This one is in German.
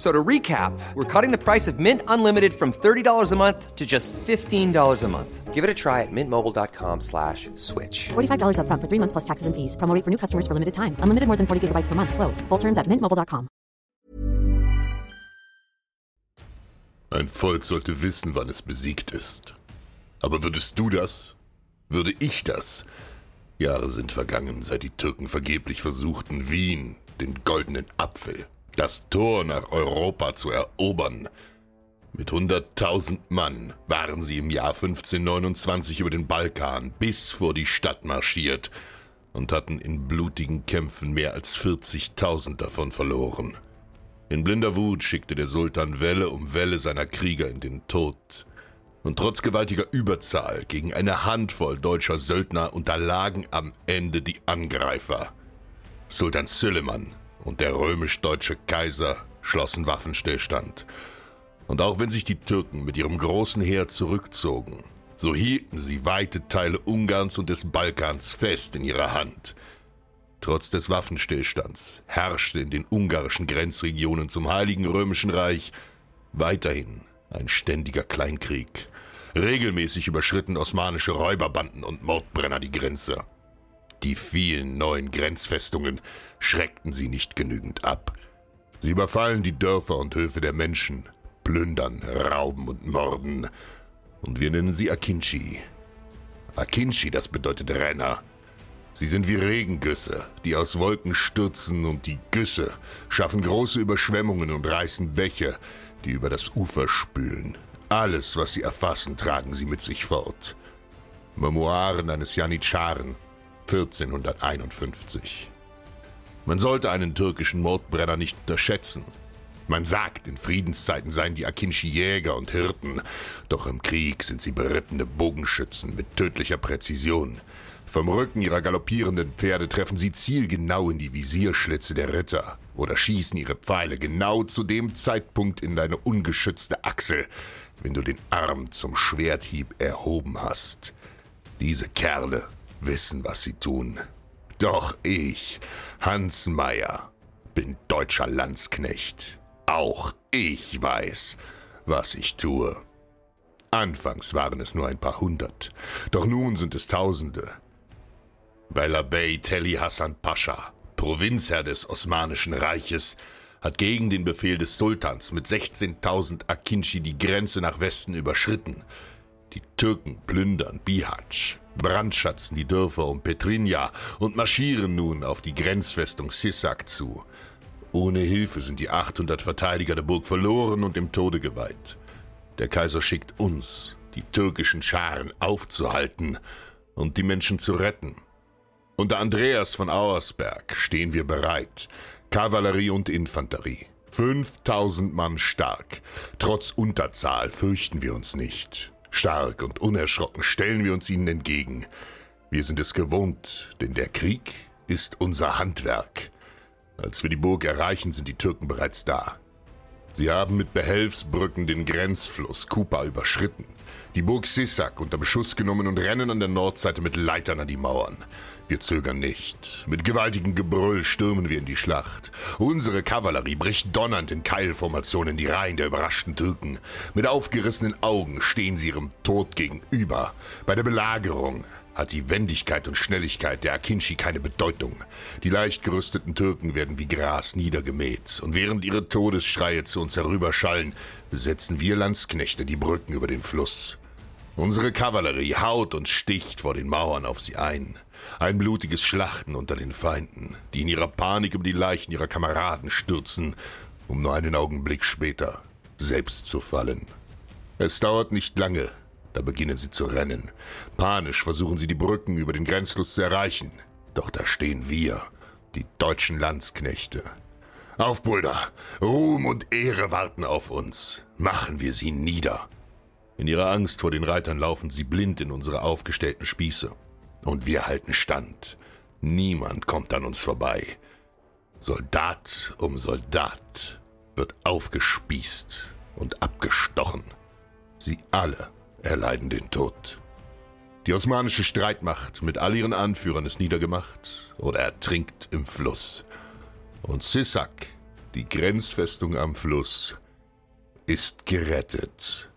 So to recap, we're cutting the price of Mint Unlimited from $30 a month to just $15 a month. Give it a try at mintmobile.com slash switch. $45 upfront for three months plus taxes and fees. Promo rate for new customers for limited time. Unlimited more than 40 gigabytes per month. Slows. Full terms at mintmobile.com. Ein Volk sollte wissen, wann es besiegt ist. Aber würdest du das? Würde ich das? Jahre sind vergangen, seit die Türken vergeblich versuchten, Wien, den goldenen Apfel, das Tor nach Europa zu erobern. Mit hunderttausend Mann waren sie im Jahr 1529 über den Balkan bis vor die Stadt marschiert und hatten in blutigen Kämpfen mehr als 40.000 davon verloren. In blinder Wut schickte der Sultan Welle um Welle seiner Krieger in den Tod. Und trotz gewaltiger Überzahl gegen eine Handvoll deutscher Söldner unterlagen am Ende die Angreifer. Sultan Süleyman und der römisch-deutsche Kaiser schlossen Waffenstillstand. Und auch wenn sich die Türken mit ihrem großen Heer zurückzogen, so hielten sie weite Teile Ungarns und des Balkans fest in ihrer Hand. Trotz des Waffenstillstands herrschte in den ungarischen Grenzregionen zum Heiligen Römischen Reich weiterhin ein ständiger Kleinkrieg. Regelmäßig überschritten osmanische Räuberbanden und Mordbrenner die Grenze. Die vielen neuen Grenzfestungen schreckten sie nicht genügend ab. Sie überfallen die Dörfer und Höfe der Menschen, plündern, rauben und morden. Und wir nennen sie Akinci. Akinci, das bedeutet Renner. Sie sind wie Regengüsse, die aus Wolken stürzen und die Güsse schaffen große Überschwemmungen und reißen Bäche, die über das Ufer spülen. Alles, was sie erfassen, tragen sie mit sich fort. Memoiren eines Janitscharen, 1451. Man sollte einen türkischen Mordbrenner nicht unterschätzen. Man sagt, in Friedenszeiten seien die Akinci Jäger und Hirten, doch im Krieg sind sie berittene Bogenschützen mit tödlicher Präzision. Vom Rücken ihrer galoppierenden Pferde treffen sie zielgenau in die Visierschlitze der Ritter oder schießen ihre Pfeile genau zu dem Zeitpunkt in deine ungeschützte Achsel, wenn du den Arm zum Schwerthieb erhoben hast. Diese Kerle wissen, was sie tun. Doch ich, Hans Meyer, bin deutscher Landsknecht. Auch ich weiß, was ich tue. Anfangs waren es nur ein paar hundert, doch nun sind es Tausende. Bela Bey Teli Hassan Pascha, Provinzherr des Osmanischen Reiches, hat gegen den Befehl des Sultans mit 16.000 Akinci die Grenze nach Westen überschritten. Die Türken plündern Bihać, brandschatzen die Dörfer um Petrinja und marschieren nun auf die Grenzfestung Sisak zu. Ohne Hilfe sind die 800 Verteidiger der Burg verloren und dem Tode geweiht. Der Kaiser schickt uns, die türkischen Scharen, aufzuhalten und die Menschen zu retten. Unter Andreas von Auersberg stehen wir bereit, Kavallerie und Infanterie. 5000 Mann stark. Trotz Unterzahl fürchten wir uns nicht. Stark und unerschrocken stellen wir uns ihnen entgegen. Wir sind es gewohnt, denn der Krieg ist unser Handwerk. Als wir die Burg erreichen, sind die Türken bereits da. Sie haben mit Behelfsbrücken den Grenzfluss Kupa überschritten, die Burg Sisak unter Beschuss genommen und rennen an der Nordseite mit Leitern an die Mauern. Wir zögern nicht. Mit gewaltigem Gebrüll stürmen wir in die Schlacht. Unsere Kavallerie bricht donnernd in Keilformationen die Reihen der überraschten Türken. Mit aufgerissenen Augen stehen sie ihrem Tod gegenüber. Bei der Belagerung hat die Wendigkeit und Schnelligkeit der Akinci keine Bedeutung. Die leicht gerüsteten Türken werden wie Gras niedergemäht, und während ihre Todesschreie zu uns herüberschallen, besetzen wir Landsknechte die Brücken über den Fluss. Unsere Kavallerie haut und sticht vor den Mauern auf sie ein. Ein blutiges Schlachten unter den Feinden, die in ihrer Panik über die Leichen ihrer Kameraden stürzen, um nur einen Augenblick später selbst zu fallen. Es dauert nicht lange, da beginnen sie zu rennen. Panisch versuchen sie die Brücken über den Grenzfluss zu erreichen. Doch da stehen wir, die deutschen Landsknechte. Auf, Brüder, Ruhm und Ehre warten auf uns. Machen wir sie nieder. In ihrer Angst vor den Reitern laufen sie blind in unsere aufgestellten Spieße. Und wir halten stand. Niemand kommt an uns vorbei. Soldat um Soldat wird aufgespießt und abgestochen. Sie alle erleiden den Tod. Die osmanische Streitmacht mit all ihren Anführern ist niedergemacht oder ertrinkt im Fluss. Und Sisak, die Grenzfestung am Fluss, ist gerettet.